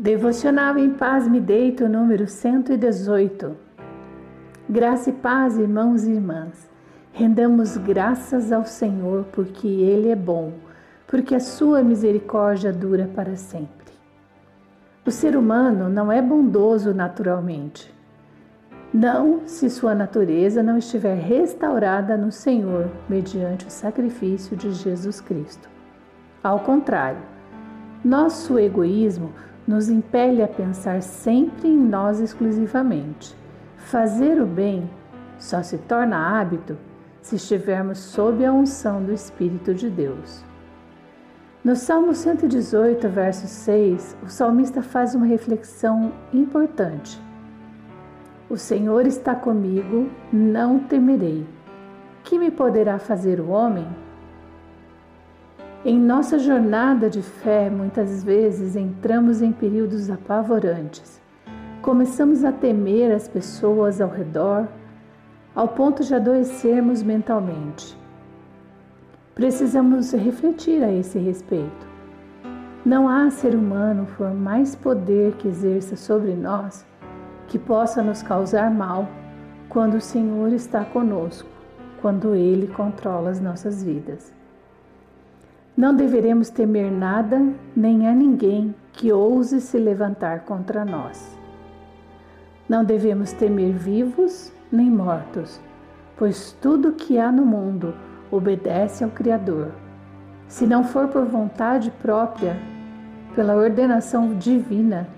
Devocional em Paz Me Deito, número 118. Graça e paz, irmãos e irmãs. Rendamos graças ao Senhor porque Ele é bom, porque a sua misericórdia dura para sempre. O ser humano não é bondoso naturalmente. Não se sua natureza não estiver restaurada no Senhor mediante o sacrifício de Jesus Cristo. Ao contrário, nosso egoísmo nos impele a pensar sempre em nós exclusivamente. Fazer o bem só se torna hábito se estivermos sob a unção do Espírito de Deus. No Salmo 118, verso 6, o salmista faz uma reflexão importante. O Senhor está comigo, não temerei. Que me poderá fazer o homem? Em nossa jornada de fé, muitas vezes entramos em períodos apavorantes. Começamos a temer as pessoas ao redor, ao ponto de adoecermos mentalmente. Precisamos refletir a esse respeito. Não há ser humano por mais poder que exerça sobre nós que possa nos causar mal quando o Senhor está conosco, quando Ele controla as nossas vidas. Não deveremos temer nada nem a ninguém que ouse se levantar contra nós. Não devemos temer vivos nem mortos, pois tudo que há no mundo obedece ao Criador. Se não for por vontade própria, pela ordenação divina,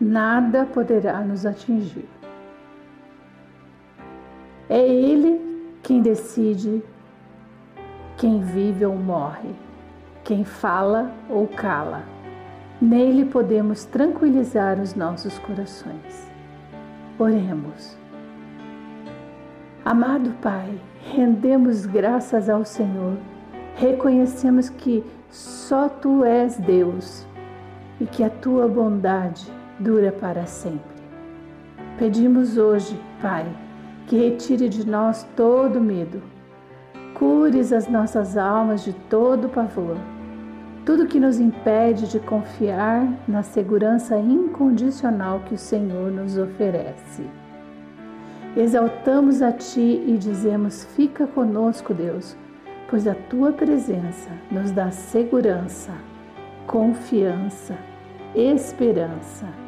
nada poderá nos atingir. É Ele quem decide quem vive ou morre quem fala ou cala. Nele podemos tranquilizar os nossos corações. Oremos. Amado Pai, rendemos graças ao Senhor, reconhecemos que só Tu és Deus e que a Tua bondade dura para sempre. Pedimos hoje, Pai, que retire de nós todo medo, cures as nossas almas de todo pavor tudo que nos impede de confiar na segurança incondicional que o Senhor nos oferece. Exaltamos a Ti e dizemos: Fica conosco, Deus, pois a Tua presença nos dá segurança, confiança, esperança